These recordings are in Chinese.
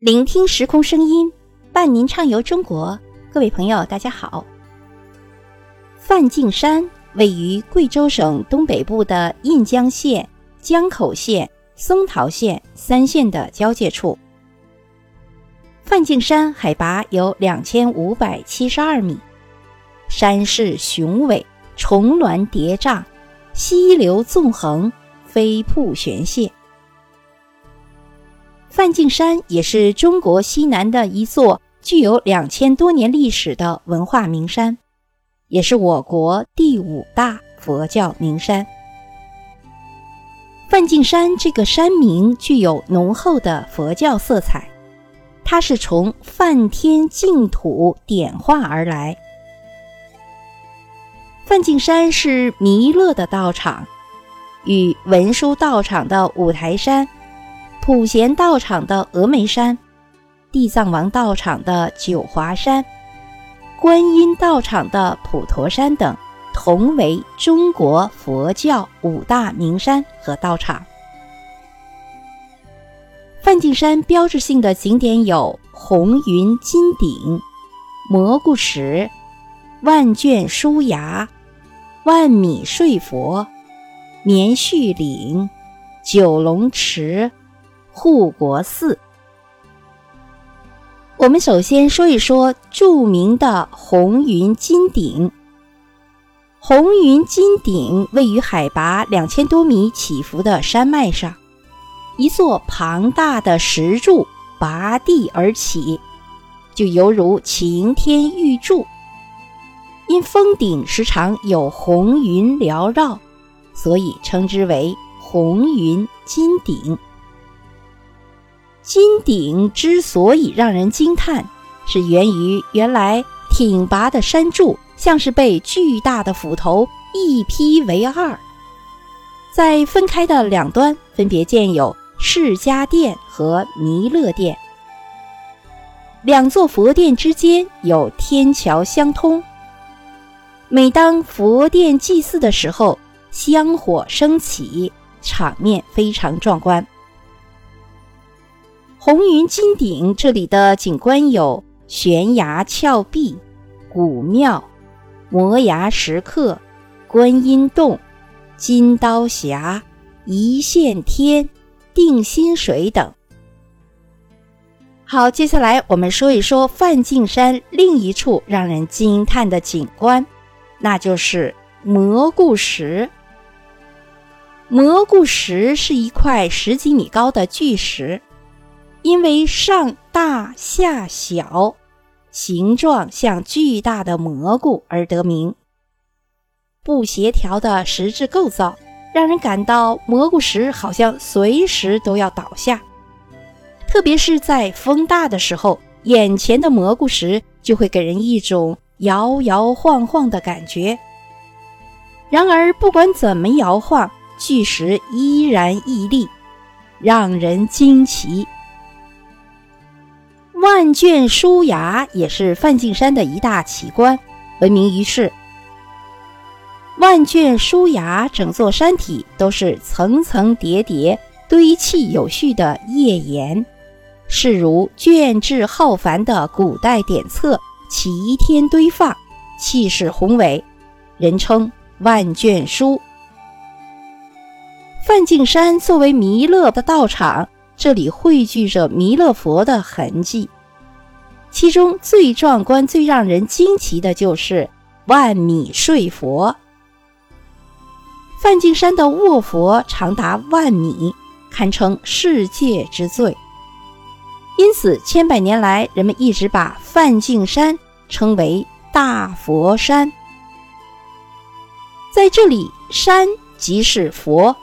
聆听时空声音，伴您畅游中国。各位朋友，大家好。梵净山位于贵州省东北部的印江县、江口县、松桃县三县的交界处。梵净山海拔有两千五百七十二米，山势雄伟，重峦叠嶂，溪流纵横，飞瀑悬泻。梵净山也是中国西南的一座具有两千多年历史的文化名山，也是我国第五大佛教名山。梵净山这个山名具有浓厚的佛教色彩，它是从梵天净土点化而来。梵净山是弥勒的道场，与文殊道场的五台山。普贤道场的峨眉山，地藏王道场的九华山，观音道场的普陀山等，同为中国佛教五大名山和道场。梵净山标志性的景点有红云金顶、蘑菇石、万卷书崖、万米睡佛、棉絮岭、九龙池。护国寺，我们首先说一说著名的红云金顶。红云金顶位于海拔两千多米起伏的山脉上，一座庞大的石柱拔地而起，就犹如擎天玉柱。因峰顶时常有红云缭绕，所以称之为红云金顶。金顶之所以让人惊叹，是源于原来挺拔的山柱像是被巨大的斧头一劈为二，在分开的两端分别建有释迦殿和弥勒殿，两座佛殿之间有天桥相通。每当佛殿祭祀的时候，香火升起，场面非常壮观。红云金顶这里的景观有悬崖峭壁、古庙、摩崖石刻、观音洞、金刀峡、一线天、定心水等。好，接下来我们说一说梵净山另一处让人惊叹的景观，那就是蘑菇石。蘑菇石是一块十几米高的巨石。因为上大下小，形状像巨大的蘑菇而得名。不协调的石质构造，让人感到蘑菇石好像随时都要倒下。特别是在风大的时候，眼前的蘑菇石就会给人一种摇摇晃晃的感觉。然而，不管怎么摇晃，巨石依然屹立，让人惊奇。万卷书崖也是梵净山的一大奇观，闻名于世。万卷书崖整座山体都是层层叠叠、堆砌有序的页岩，势如卷帙浩繁的古代典册齐天堆放，气势宏伟，人称万卷书。梵净山作为弥勒的道场。这里汇聚着弥勒佛的痕迹，其中最壮观、最让人惊奇的就是万米睡佛。梵净山的卧佛长达万米，堪称世界之最。因此，千百年来，人们一直把梵净山称为大佛山。在这里，山即是佛，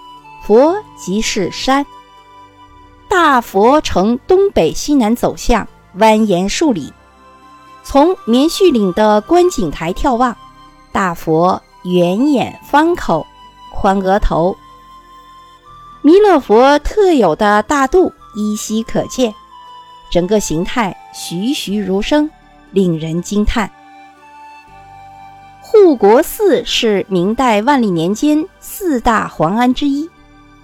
佛即是山。大佛呈东北西南走向，蜿蜒数里。从棉絮岭的观景台眺望，大佛圆眼方口，宽额头，弥勒佛特有的大肚依稀可见，整个形态栩栩如生，令人惊叹。护国寺是明代万历年间四大皇安之一，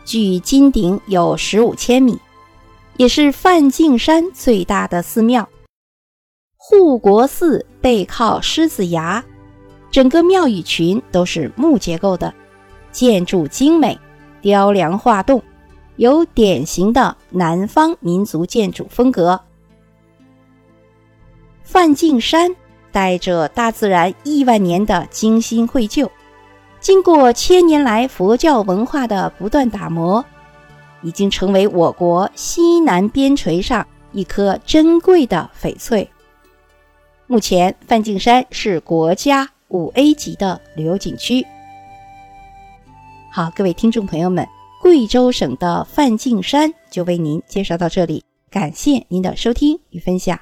距金顶有十五千米。也是梵净山最大的寺庙。护国寺背靠狮子崖，整个庙宇群都是木结构的，建筑精美，雕梁画栋，有典型的南方民族建筑风格。梵净山带着大自然亿万年的精心绘就，经过千年来佛教文化的不断打磨，已经成为我国西南边陲上一颗珍贵的翡翠。目前，梵净山是国家五 A 级的旅游景区。好，各位听众朋友们，贵州省的梵净山就为您介绍到这里，感谢您的收听与分享。